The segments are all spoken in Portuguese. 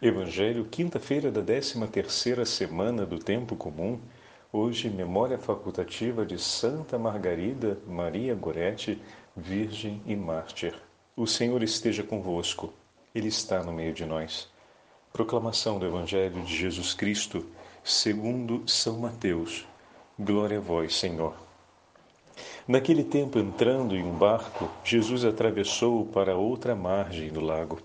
Evangelho, quinta-feira da 13ª semana do Tempo Comum. Hoje, memória facultativa de Santa Margarida Maria Goretti, Virgem e Mártir. O Senhor esteja convosco. Ele está no meio de nós. Proclamação do Evangelho de Jesus Cristo, segundo São Mateus. Glória a vós, Senhor. Naquele tempo, entrando em um barco, Jesus atravessou para outra margem do lago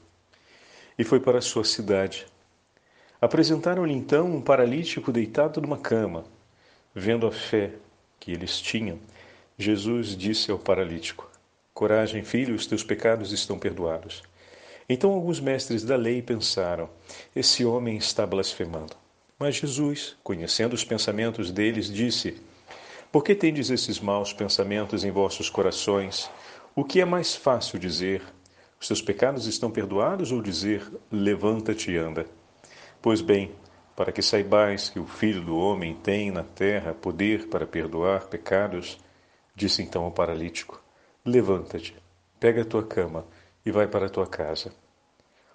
e foi para sua cidade. Apresentaram-lhe então um paralítico deitado numa cama. Vendo a fé que eles tinham, Jesus disse ao paralítico: Coragem, filho, os teus pecados estão perdoados. Então alguns mestres da lei pensaram: Esse homem está blasfemando. Mas Jesus, conhecendo os pensamentos deles, disse: Por que tendes esses maus pensamentos em vossos corações? O que é mais fácil dizer? Os teus pecados estão perdoados ou dizer, levanta-te e anda? Pois bem, para que saibais que o Filho do Homem tem na terra poder para perdoar pecados, disse então ao paralítico: Levanta-te, pega a tua cama e vai para a tua casa.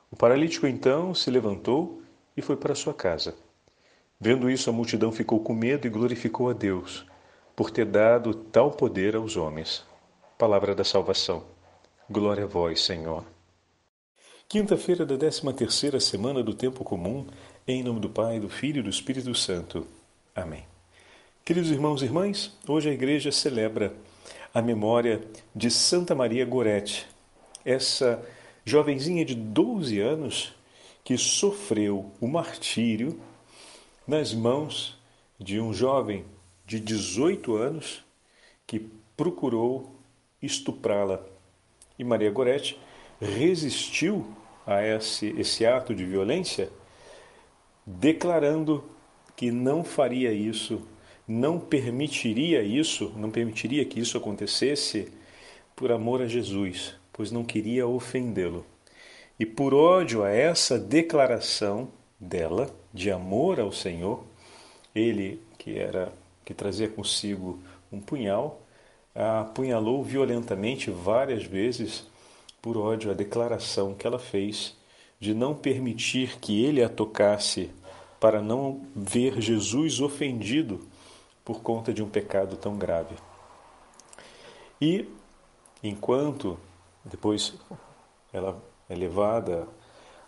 O paralítico então se levantou e foi para sua casa. Vendo isso, a multidão ficou com medo e glorificou a Deus por ter dado tal poder aos homens. Palavra da salvação. Glória a vós, Senhor. Quinta-feira da 13 terceira semana do Tempo Comum, em nome do Pai, do Filho e do Espírito Santo. Amém. Queridos irmãos e irmãs, hoje a igreja celebra a memória de Santa Maria Gorete, essa jovenzinha de 12 anos que sofreu o martírio nas mãos de um jovem de 18 anos que procurou estuprá-la e Maria Goretti resistiu a esse, esse ato de violência, declarando que não faria isso, não permitiria isso, não permitiria que isso acontecesse por amor a Jesus, pois não queria ofendê-lo. E por ódio a essa declaração dela de amor ao Senhor, ele que era que trazia consigo um punhal, a apunhalou violentamente várias vezes por ódio à declaração que ela fez de não permitir que ele a tocasse para não ver Jesus ofendido por conta de um pecado tão grave. E enquanto depois ela é levada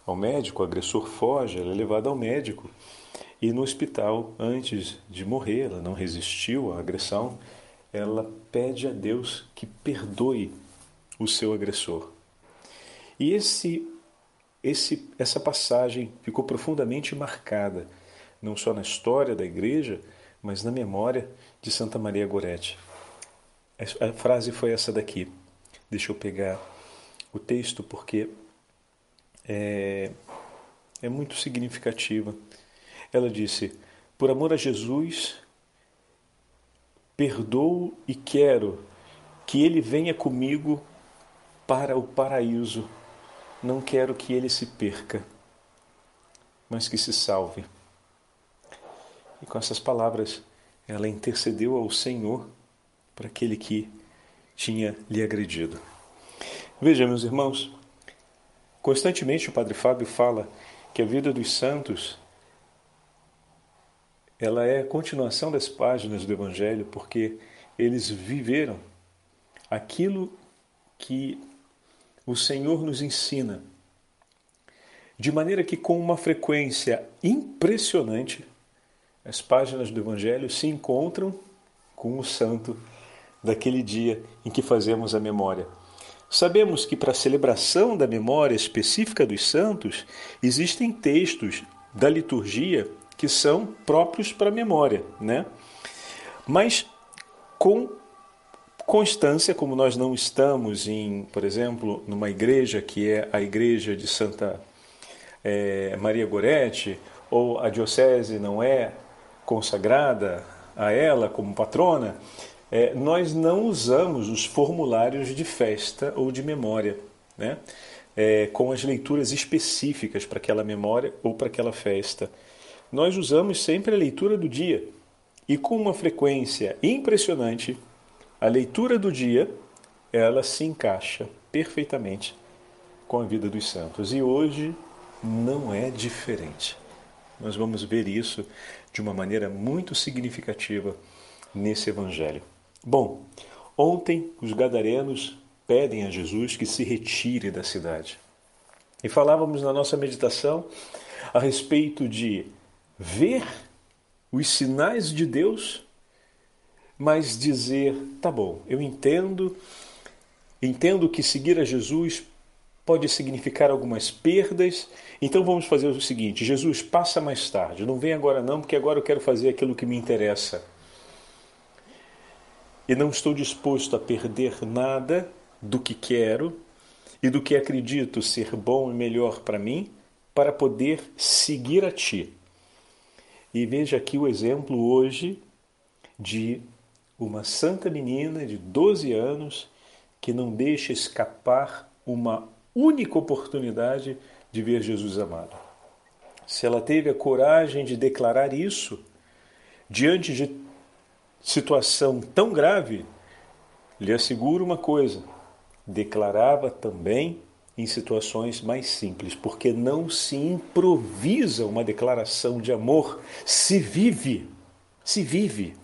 ao médico, o agressor foge, ela é levada ao médico e no hospital, antes de morrer, ela não resistiu à agressão, ela pede a Deus que perdoe o seu agressor. E esse, esse, essa passagem ficou profundamente marcada, não só na história da igreja, mas na memória de Santa Maria Goretti. A frase foi essa daqui. Deixa eu pegar o texto porque é, é muito significativa. Ela disse: Por amor a Jesus, perdoo e quero que ele venha comigo para o paraíso. Não quero que ele se perca, mas que se salve. E com essas palavras, ela intercedeu ao Senhor para aquele que tinha lhe agredido. Veja, meus irmãos, constantemente o Padre Fábio fala que a vida dos santos ela é a continuação das páginas do Evangelho, porque eles viveram aquilo que o Senhor nos ensina, de maneira que, com uma frequência impressionante, as páginas do Evangelho se encontram com o santo daquele dia em que fazemos a memória. Sabemos que para a celebração da memória específica dos santos existem textos da liturgia que são próprios para a memória, né? Mas com constância, como nós não estamos em, por exemplo, numa igreja que é a igreja de Santa é, Maria Goretti, ou a diocese não é consagrada a ela como patrona, é, nós não usamos os formulários de festa ou de memória, né? É, com as leituras específicas para aquela memória ou para aquela festa nós usamos sempre a leitura do dia. E com uma frequência impressionante, a leitura do dia, ela se encaixa perfeitamente com a vida dos santos. E hoje não é diferente. Nós vamos ver isso de uma maneira muito significativa nesse evangelho. Bom, ontem os gadarenos pedem a Jesus que se retire da cidade. E falávamos na nossa meditação a respeito de ver os sinais de Deus, mas dizer, tá bom, eu entendo, entendo que seguir a Jesus pode significar algumas perdas, então vamos fazer o seguinte: Jesus, passa mais tarde, não vem agora não, porque agora eu quero fazer aquilo que me interessa. E não estou disposto a perder nada do que quero e do que acredito ser bom e melhor para mim, para poder seguir a Ti. E veja aqui o exemplo hoje de uma santa menina de 12 anos que não deixa escapar uma única oportunidade de ver Jesus amado. Se ela teve a coragem de declarar isso diante de situação tão grave, lhe asseguro uma coisa: declarava também em situações mais simples, porque não se improvisa uma declaração de amor, se vive, se vive.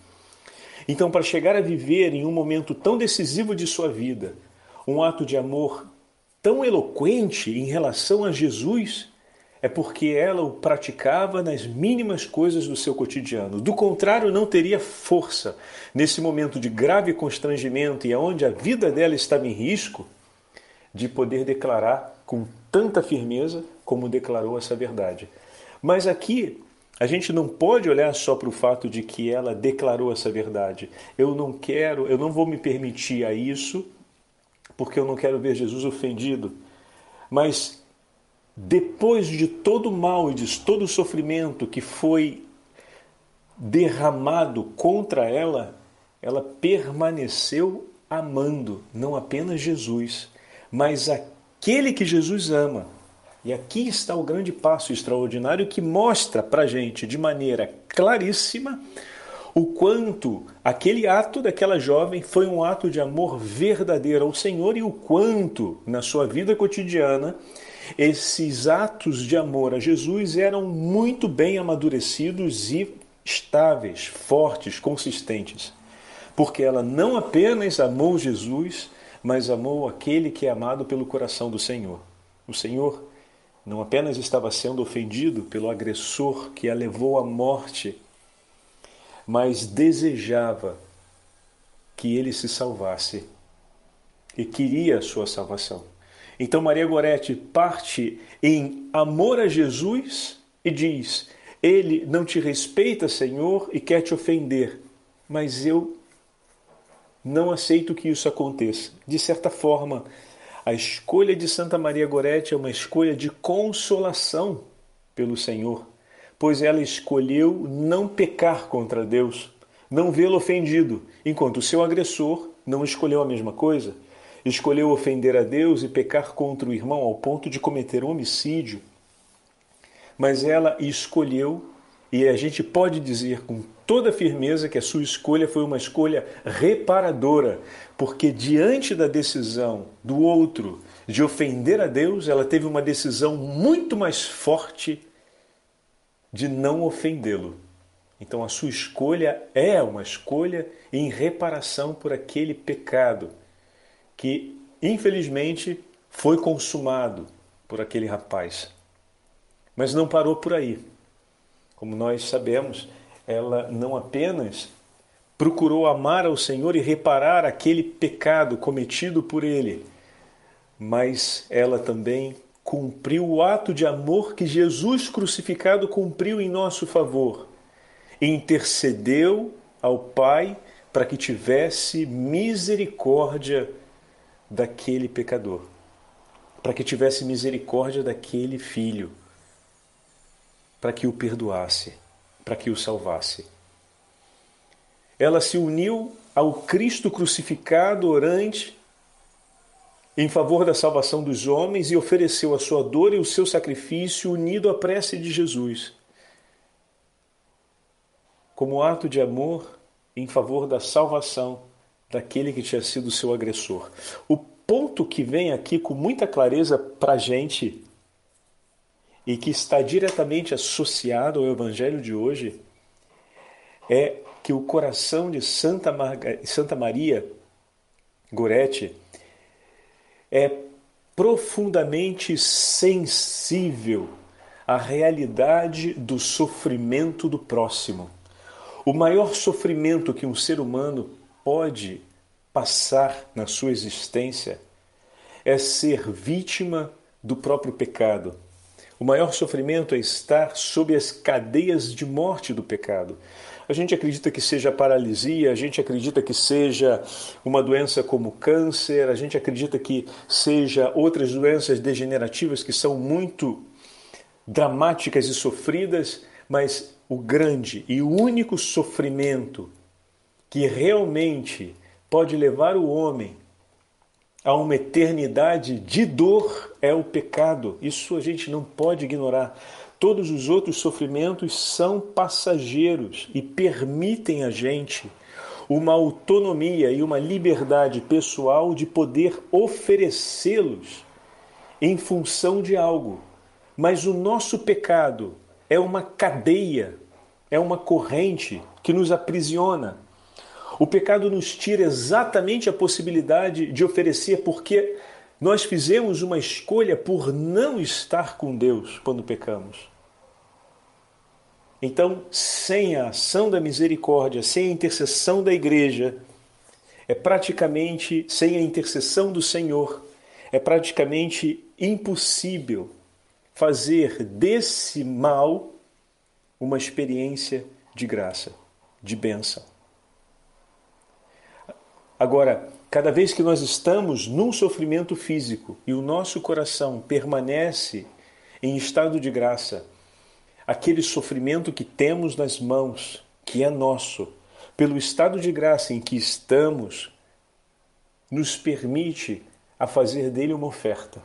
Então, para chegar a viver em um momento tão decisivo de sua vida, um ato de amor tão eloquente em relação a Jesus, é porque ela o praticava nas mínimas coisas do seu cotidiano. Do contrário, não teria força nesse momento de grave constrangimento e aonde a vida dela estava em risco de poder declarar com tanta firmeza como declarou essa verdade. Mas aqui a gente não pode olhar só para o fato de que ela declarou essa verdade. Eu não quero, eu não vou me permitir a isso, porque eu não quero ver Jesus ofendido. Mas depois de todo o mal e de todo o sofrimento que foi derramado contra ela, ela permaneceu amando não apenas Jesus, mas aquele que Jesus ama. E aqui está o grande passo extraordinário que mostra para gente de maneira claríssima o quanto aquele ato daquela jovem foi um ato de amor verdadeiro ao Senhor e o quanto na sua vida cotidiana esses atos de amor a Jesus eram muito bem amadurecidos e estáveis, fortes, consistentes. Porque ela não apenas amou Jesus, mas amou aquele que é amado pelo coração do Senhor. O Senhor não apenas estava sendo ofendido pelo agressor que a levou à morte, mas desejava que ele se salvasse e queria a sua salvação. Então Maria Gorete parte em amor a Jesus e diz: Ele não te respeita, Senhor, e quer te ofender, mas eu não aceito que isso aconteça. De certa forma, a escolha de Santa Maria Gorete é uma escolha de consolação pelo Senhor, pois ela escolheu não pecar contra Deus, não vê-lo ofendido, enquanto o seu agressor não escolheu a mesma coisa escolheu ofender a Deus e pecar contra o irmão ao ponto de cometer homicídio, mas ela escolheu, e a gente pode dizer com toda firmeza que a sua escolha foi uma escolha reparadora, porque diante da decisão do outro de ofender a Deus, ela teve uma decisão muito mais forte de não ofendê-lo. Então a sua escolha é uma escolha em reparação por aquele pecado que infelizmente foi consumado por aquele rapaz. Mas não parou por aí. Como nós sabemos, ela não apenas procurou amar ao Senhor e reparar aquele pecado cometido por ele, mas ela também cumpriu o ato de amor que Jesus crucificado cumpriu em nosso favor. Intercedeu ao Pai para que tivesse misericórdia daquele pecador, para que tivesse misericórdia daquele filho, para que o perdoasse, para que o salvasse. Ela se uniu ao Cristo crucificado orante em favor da salvação dos homens e ofereceu a sua dor e o seu sacrifício unido à prece de Jesus. Como ato de amor em favor da salvação daquele que tinha sido seu agressor. O ponto que vem aqui com muita clareza para a gente e que está diretamente associado ao Evangelho de hoje é que o coração de Santa, Santa Maria Goretti é profundamente sensível à realidade do sofrimento do próximo. O maior sofrimento que um ser humano pode passar na sua existência é ser vítima do próprio pecado. O maior sofrimento é estar sob as cadeias de morte do pecado. A gente acredita que seja paralisia, a gente acredita que seja uma doença como câncer, a gente acredita que seja outras doenças degenerativas que são muito dramáticas e sofridas, mas o grande e único sofrimento que realmente pode levar o homem a uma eternidade de dor é o pecado. Isso a gente não pode ignorar. Todos os outros sofrimentos são passageiros e permitem a gente uma autonomia e uma liberdade pessoal de poder oferecê-los em função de algo. Mas o nosso pecado é uma cadeia, é uma corrente que nos aprisiona. O pecado nos tira exatamente a possibilidade de oferecer, porque nós fizemos uma escolha por não estar com Deus quando pecamos. Então, sem a ação da misericórdia, sem a intercessão da igreja, é praticamente, sem a intercessão do Senhor, é praticamente impossível fazer desse mal uma experiência de graça, de bênção. Agora, cada vez que nós estamos num sofrimento físico e o nosso coração permanece em estado de graça, aquele sofrimento que temos nas mãos, que é nosso, pelo estado de graça em que estamos, nos permite a fazer dele uma oferta.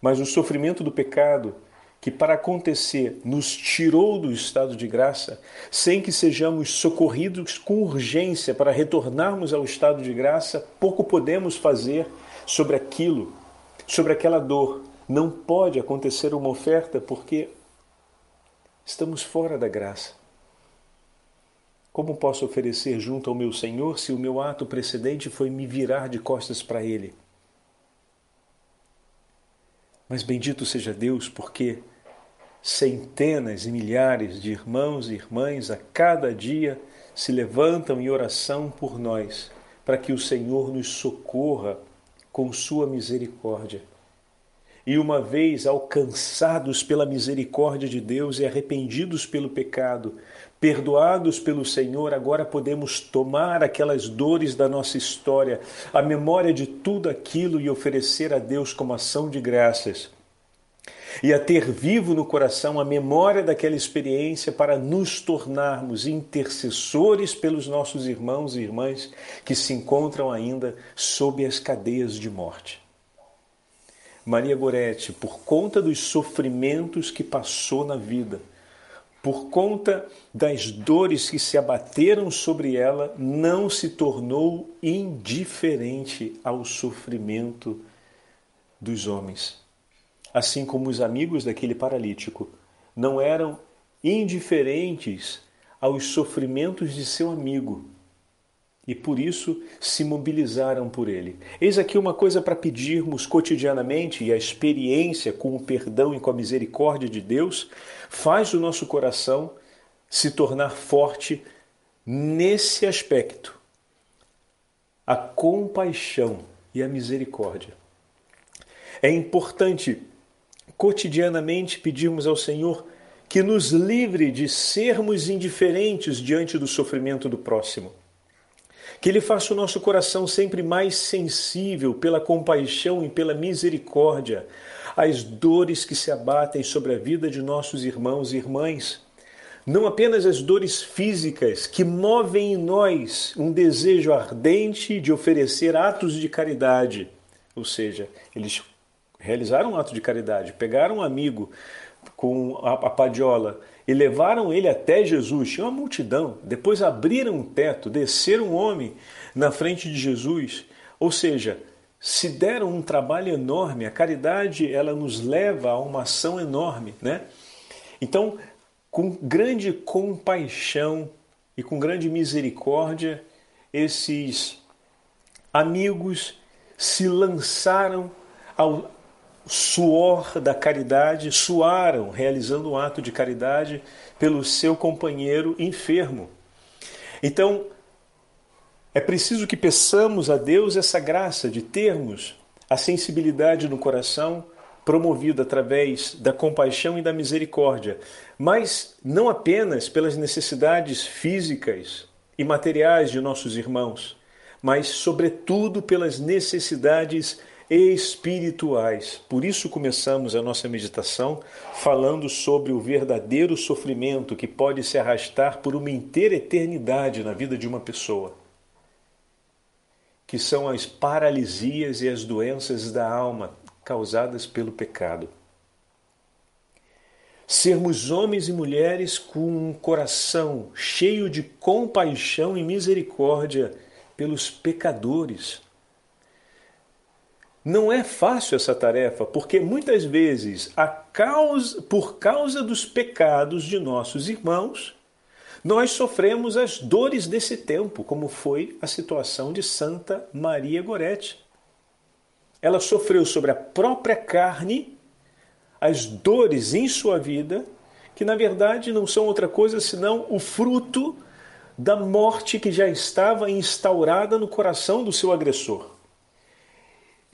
Mas o sofrimento do pecado, que para acontecer nos tirou do estado de graça, sem que sejamos socorridos com urgência para retornarmos ao estado de graça, pouco podemos fazer sobre aquilo, sobre aquela dor. Não pode acontecer uma oferta porque Estamos fora da graça. Como posso oferecer junto ao meu Senhor se o meu ato precedente foi me virar de costas para Ele? Mas bendito seja Deus, porque centenas e milhares de irmãos e irmãs a cada dia se levantam em oração por nós, para que o Senhor nos socorra com Sua misericórdia e uma vez alcançados pela misericórdia de Deus e arrependidos pelo pecado, perdoados pelo Senhor, agora podemos tomar aquelas dores da nossa história, a memória de tudo aquilo e oferecer a Deus como ação de graças. E a ter vivo no coração a memória daquela experiência para nos tornarmos intercessores pelos nossos irmãos e irmãs que se encontram ainda sob as cadeias de morte. Maria Goretti, por conta dos sofrimentos que passou na vida, por conta das dores que se abateram sobre ela, não se tornou indiferente ao sofrimento dos homens. Assim como os amigos daquele paralítico não eram indiferentes aos sofrimentos de seu amigo, e por isso se mobilizaram por ele. Eis aqui uma coisa para pedirmos cotidianamente, e a experiência com o perdão e com a misericórdia de Deus faz o nosso coração se tornar forte nesse aspecto. A compaixão e a misericórdia. É importante cotidianamente pedirmos ao Senhor que nos livre de sermos indiferentes diante do sofrimento do próximo que Ele faça o nosso coração sempre mais sensível pela compaixão e pela misericórdia às dores que se abatem sobre a vida de nossos irmãos e irmãs. Não apenas as dores físicas que movem em nós um desejo ardente de oferecer atos de caridade, ou seja, eles realizaram um ato de caridade, pegaram um amigo com a padiola e levaram ele até Jesus. Tinha uma multidão. Depois abriram um teto, desceram um homem na frente de Jesus. Ou seja, se deram um trabalho enorme. A caridade, ela nos leva a uma ação enorme, né? Então, com grande compaixão e com grande misericórdia, esses amigos se lançaram ao suor da caridade, suaram realizando um ato de caridade pelo seu companheiro enfermo. Então, é preciso que peçamos a Deus essa graça de termos a sensibilidade no coração promovida através da compaixão e da misericórdia, mas não apenas pelas necessidades físicas e materiais de nossos irmãos, mas, sobretudo, pelas necessidades espirituais. Por isso começamos a nossa meditação falando sobre o verdadeiro sofrimento que pode se arrastar por uma inteira eternidade na vida de uma pessoa, que são as paralisias e as doenças da alma causadas pelo pecado. Sermos homens e mulheres com um coração cheio de compaixão e misericórdia pelos pecadores. Não é fácil essa tarefa, porque muitas vezes, causa, por causa dos pecados de nossos irmãos, nós sofremos as dores desse tempo, como foi a situação de Santa Maria Gorete. Ela sofreu sobre a própria carne as dores em sua vida, que na verdade não são outra coisa senão o fruto da morte que já estava instaurada no coração do seu agressor.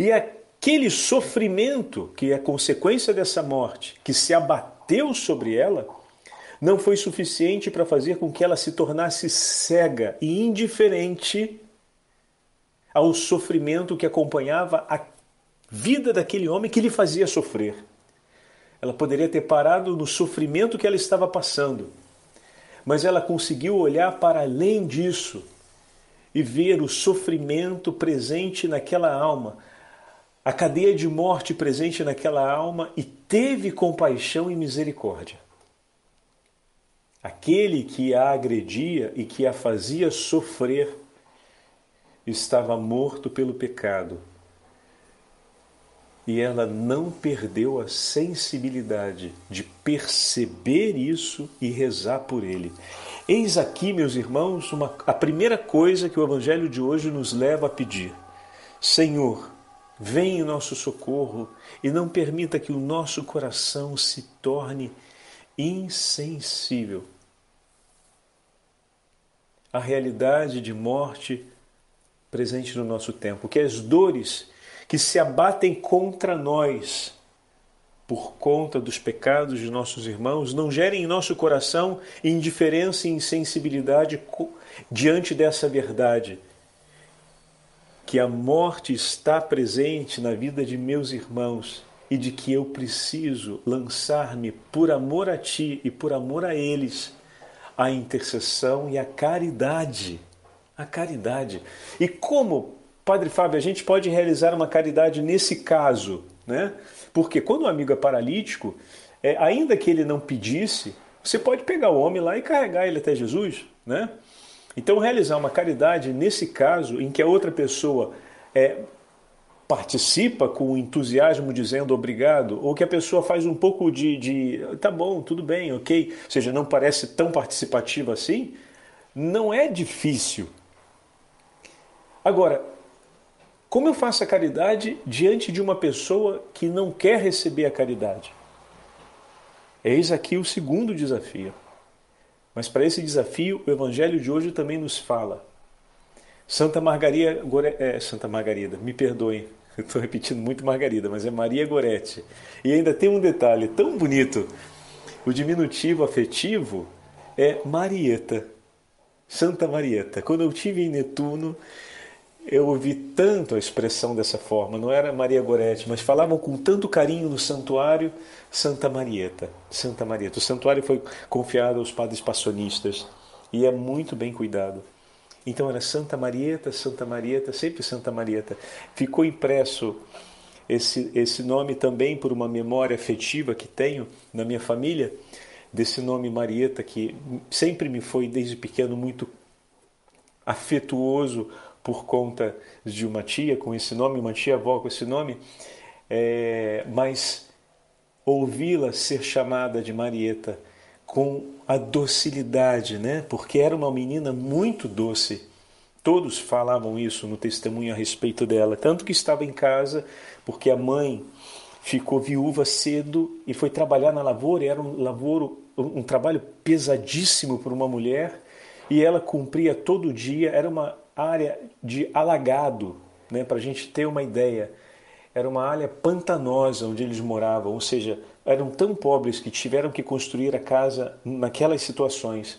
E aquele sofrimento que é consequência dessa morte, que se abateu sobre ela, não foi suficiente para fazer com que ela se tornasse cega e indiferente ao sofrimento que acompanhava a vida daquele homem que lhe fazia sofrer. Ela poderia ter parado no sofrimento que ela estava passando mas ela conseguiu olhar para além disso e ver o sofrimento presente naquela alma, a cadeia de morte presente naquela alma e teve compaixão e misericórdia. Aquele que a agredia e que a fazia sofrer estava morto pelo pecado e ela não perdeu a sensibilidade de perceber isso e rezar por ele. Eis aqui, meus irmãos, uma, a primeira coisa que o Evangelho de hoje nos leva a pedir: Senhor, vem em nosso socorro e não permita que o nosso coração se torne insensível. A realidade de morte presente no nosso tempo, que as dores que se abatem contra nós por conta dos pecados de nossos irmãos, não gerem em nosso coração indiferença e insensibilidade diante dessa verdade. Que a morte está presente na vida de meus irmãos e de que eu preciso lançar-me por amor a Ti e por amor a eles à intercessão e à caridade. A caridade. E como Padre Fábio, a gente pode realizar uma caridade nesse caso, né? Porque quando o amigo é paralítico, é, ainda que ele não pedisse, você pode pegar o homem lá e carregar ele até Jesus, né? Então, realizar uma caridade nesse caso, em que a outra pessoa é, participa com entusiasmo dizendo obrigado, ou que a pessoa faz um pouco de, de tá bom, tudo bem, ok, ou seja, não parece tão participativa assim, não é difícil. Agora, como eu faço a caridade diante de uma pessoa que não quer receber a caridade? Eis aqui o segundo desafio. Mas para esse desafio, o Evangelho de hoje também nos fala. Santa Margarida, é, Santa Margarida, me perdoem, estou repetindo muito Margarida, mas é Maria Goretti. E ainda tem um detalhe tão bonito: o diminutivo afetivo é Marieta, Santa Marieta. Quando eu tive em Netuno, eu ouvi tanto a expressão dessa forma, não era Maria Goretti, mas falavam com tanto carinho no santuário Santa Marieta. Santa Marieta. O santuário foi confiado aos padres passionistas e é muito bem cuidado. Então era Santa Marieta, Santa Marieta, sempre Santa Marieta. Ficou impresso esse, esse nome também por uma memória afetiva que tenho na minha família, desse nome Marieta, que sempre me foi desde pequeno muito afetuoso por conta de uma tia com esse nome, uma tia-avó com esse nome, é, mas ouvi-la ser chamada de Marieta com a docilidade, né? Porque era uma menina muito doce. Todos falavam isso no testemunho a respeito dela, tanto que estava em casa, porque a mãe ficou viúva cedo e foi trabalhar na lavoura, e era um lavoro, um trabalho pesadíssimo para uma mulher, e ela cumpria todo dia, era uma área de alagado, né, para a gente ter uma ideia. Era uma área pantanosa onde eles moravam, ou seja, eram tão pobres que tiveram que construir a casa naquelas situações.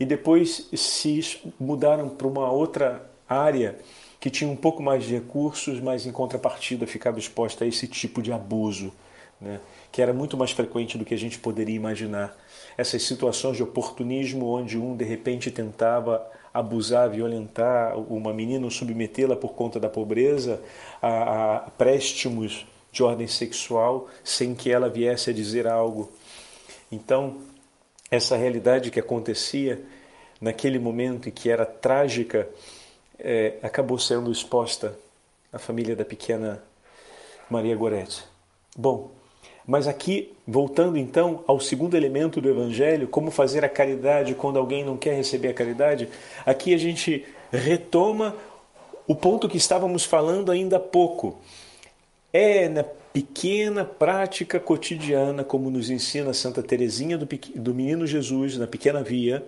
E depois se mudaram para uma outra área que tinha um pouco mais de recursos, mas em contrapartida ficava exposta a esse tipo de abuso, né? que era muito mais frequente do que a gente poderia imaginar. Essas situações de oportunismo onde um de repente tentava abusar, violentar uma menina ou submetê-la por conta da pobreza a, a préstimos de ordem sexual sem que ela viesse a dizer algo. Então, essa realidade que acontecia naquele momento e que era trágica é, acabou sendo exposta à família da pequena Maria Goretti. Bom, mas aqui, voltando então ao segundo elemento do Evangelho, como fazer a caridade quando alguém não quer receber a caridade, aqui a gente retoma o ponto que estávamos falando ainda há pouco. É na pequena prática cotidiana, como nos ensina Santa Teresinha do, do Menino Jesus, na Pequena Via,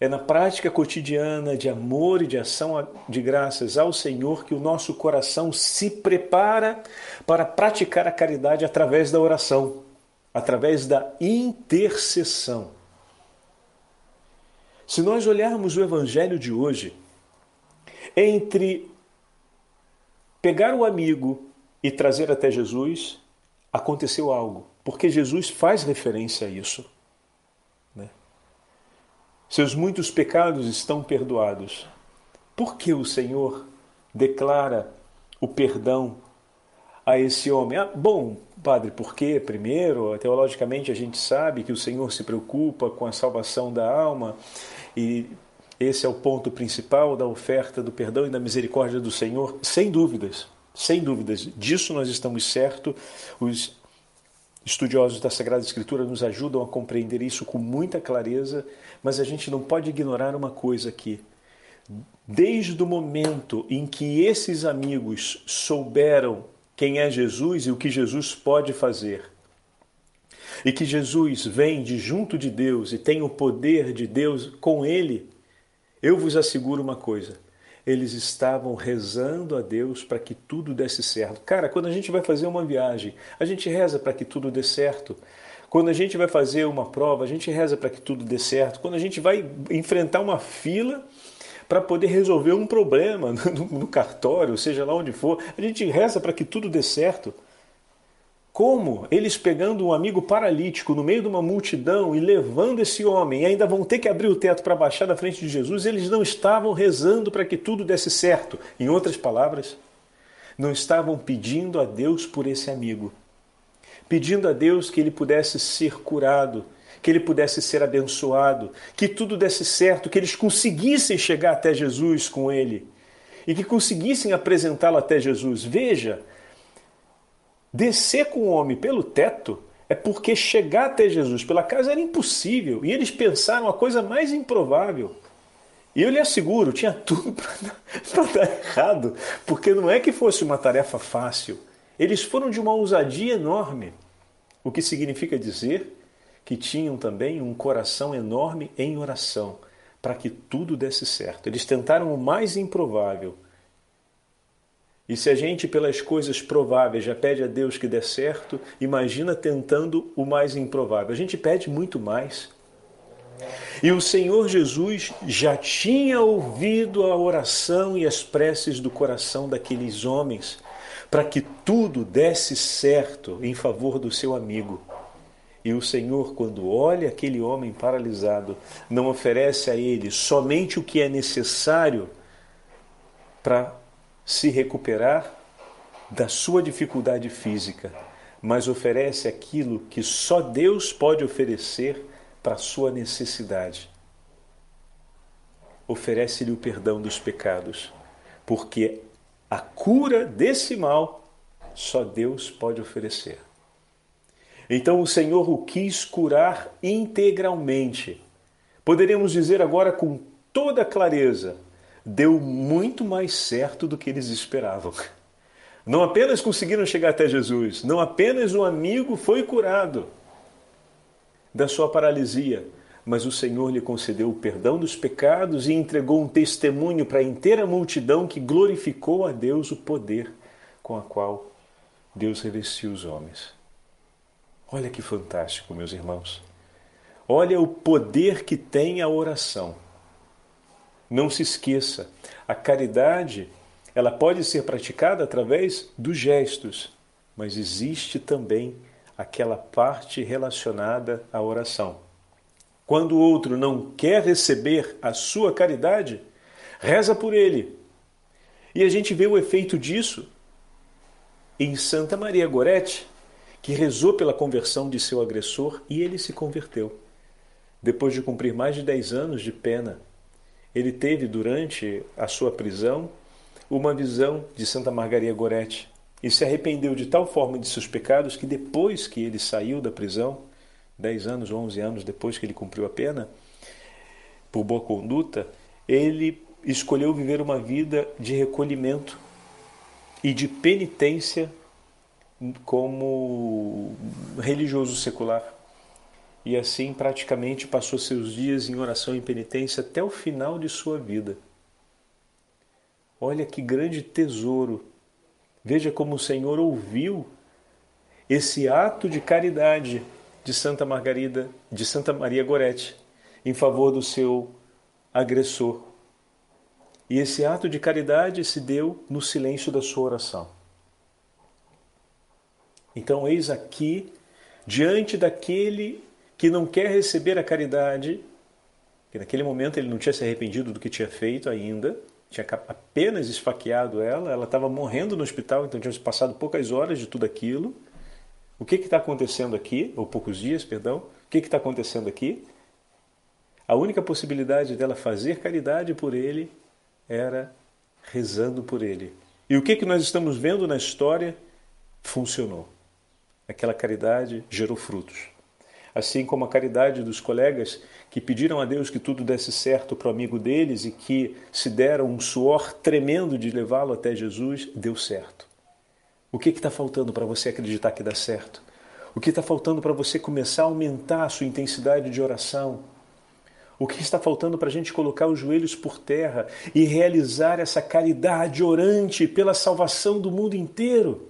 é na prática cotidiana de amor e de ação de graças ao Senhor que o nosso coração se prepara para praticar a caridade através da oração, através da intercessão. Se nós olharmos o evangelho de hoje, entre pegar o amigo e trazer até Jesus, aconteceu algo, porque Jesus faz referência a isso. Seus muitos pecados estão perdoados. Por que o Senhor declara o perdão a esse homem? Ah, bom, padre, porque primeiro, teologicamente a gente sabe que o Senhor se preocupa com a salvação da alma e esse é o ponto principal da oferta do perdão e da misericórdia do Senhor, sem dúvidas. Sem dúvidas, disso nós estamos certos. Os estudiosos da Sagrada Escritura nos ajudam a compreender isso com muita clareza, mas a gente não pode ignorar uma coisa aqui. Desde o momento em que esses amigos souberam quem é Jesus e o que Jesus pode fazer, e que Jesus vem de junto de Deus e tem o poder de Deus com ele, eu vos asseguro uma coisa: eles estavam rezando a Deus para que tudo desse certo. Cara, quando a gente vai fazer uma viagem, a gente reza para que tudo dê certo. Quando a gente vai fazer uma prova, a gente reza para que tudo dê certo. Quando a gente vai enfrentar uma fila para poder resolver um problema no, cartório, seja lá onde for, a gente reza para que tudo dê certo. Como eles pegando um amigo paralítico no meio de uma multidão e levando esse homem, e ainda vão ter que abrir o teto para baixar na frente de Jesus, eles não estavam rezando para que tudo desse certo. Em outras palavras, não estavam pedindo a Deus por esse amigo, pedindo a Deus que ele pudesse ser curado, que ele pudesse ser abençoado, que tudo desse certo, que eles conseguissem chegar até Jesus com ele e que conseguissem apresentá-lo até Jesus. Veja, Descer com o homem pelo teto é porque chegar até Jesus pela casa era impossível e eles pensaram a coisa mais improvável. E eu lhe asseguro, tinha tudo para dar errado, porque não é que fosse uma tarefa fácil. Eles foram de uma ousadia enorme, o que significa dizer que tinham também um coração enorme em oração, para que tudo desse certo. Eles tentaram o mais improvável e se a gente, pelas coisas prováveis, já pede a Deus que dê certo, imagina tentando o mais improvável. A gente pede muito mais. E o Senhor Jesus já tinha ouvido a oração e as preces do coração daqueles homens para que tudo desse certo em favor do seu amigo. E o Senhor, quando olha aquele homem paralisado, não oferece a ele somente o que é necessário para se recuperar da sua dificuldade física, mas oferece aquilo que só Deus pode oferecer para a sua necessidade. Oferece-lhe o perdão dos pecados, porque a cura desse mal só Deus pode oferecer. Então o Senhor o quis curar integralmente. Poderíamos dizer agora com toda clareza: deu muito mais certo do que eles esperavam. Não apenas conseguiram chegar até Jesus, não apenas o amigo foi curado da sua paralisia, mas o Senhor lhe concedeu o perdão dos pecados e entregou um testemunho para a inteira multidão que glorificou a Deus o poder com a qual Deus revestiu os homens. Olha que fantástico, meus irmãos. Olha o poder que tem a oração. Não se esqueça, a caridade, ela pode ser praticada através dos gestos, mas existe também aquela parte relacionada à oração. Quando o outro não quer receber a sua caridade, reza por ele. E a gente vê o efeito disso em Santa Maria Gorete, que rezou pela conversão de seu agressor e ele se converteu. Depois de cumprir mais de 10 anos de pena, ele teve durante a sua prisão uma visão de Santa Margaria Gorete e se arrependeu de tal forma de seus pecados que depois que ele saiu da prisão, 10 anos, 11 anos depois que ele cumpriu a pena, por boa conduta, ele escolheu viver uma vida de recolhimento e de penitência como religioso secular. E assim praticamente passou seus dias em oração e penitência até o final de sua vida. Olha que grande tesouro. Veja como o Senhor ouviu esse ato de caridade de Santa Margarida, de Santa Maria Gorete, em favor do seu agressor. E esse ato de caridade se deu no silêncio da sua oração. Então, eis aqui, diante daquele que não quer receber a caridade, que naquele momento ele não tinha se arrependido do que tinha feito ainda, tinha apenas esfaqueado ela, ela estava morrendo no hospital, então tinha passado poucas horas de tudo aquilo. O que está acontecendo aqui? Ou poucos dias, perdão. O que está acontecendo aqui? A única possibilidade dela fazer caridade por ele era rezando por ele. E o que, que nós estamos vendo na história? Funcionou. Aquela caridade gerou frutos. Assim como a caridade dos colegas que pediram a Deus que tudo desse certo para o amigo deles e que se deram um suor tremendo de levá-lo até Jesus, deu certo. O que está faltando para você acreditar que dá certo? O que está faltando para você começar a aumentar a sua intensidade de oração? O que está faltando para a gente colocar os joelhos por terra e realizar essa caridade orante pela salvação do mundo inteiro?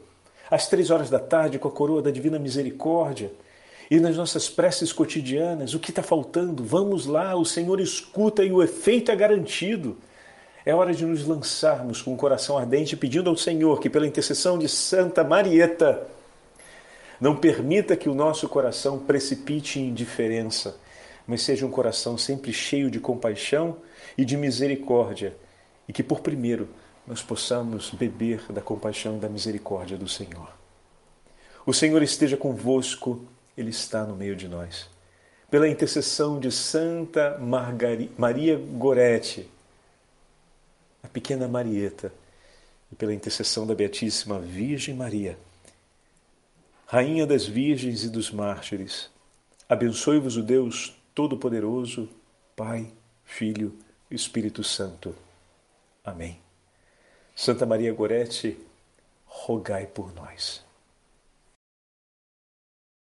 Às três horas da tarde, com a coroa da Divina Misericórdia, e nas nossas preces cotidianas, o que está faltando? Vamos lá, o Senhor escuta e o efeito é garantido. É hora de nos lançarmos com o coração ardente, pedindo ao Senhor que, pela intercessão de Santa Marieta, não permita que o nosso coração precipite em indiferença, mas seja um coração sempre cheio de compaixão e de misericórdia, e que, por primeiro, nós possamos beber da compaixão e da misericórdia do Senhor. O Senhor esteja convosco, Ele está no meio de nós. Pela intercessão de Santa Margari Maria Gorete, a pequena Marieta, e pela intercessão da Beatíssima Virgem Maria, Rainha das Virgens e dos Mártires, abençoe-vos o Deus Todo-Poderoso, Pai, Filho e Espírito Santo. Amém. Santa Maria Gorete, rogai por nós.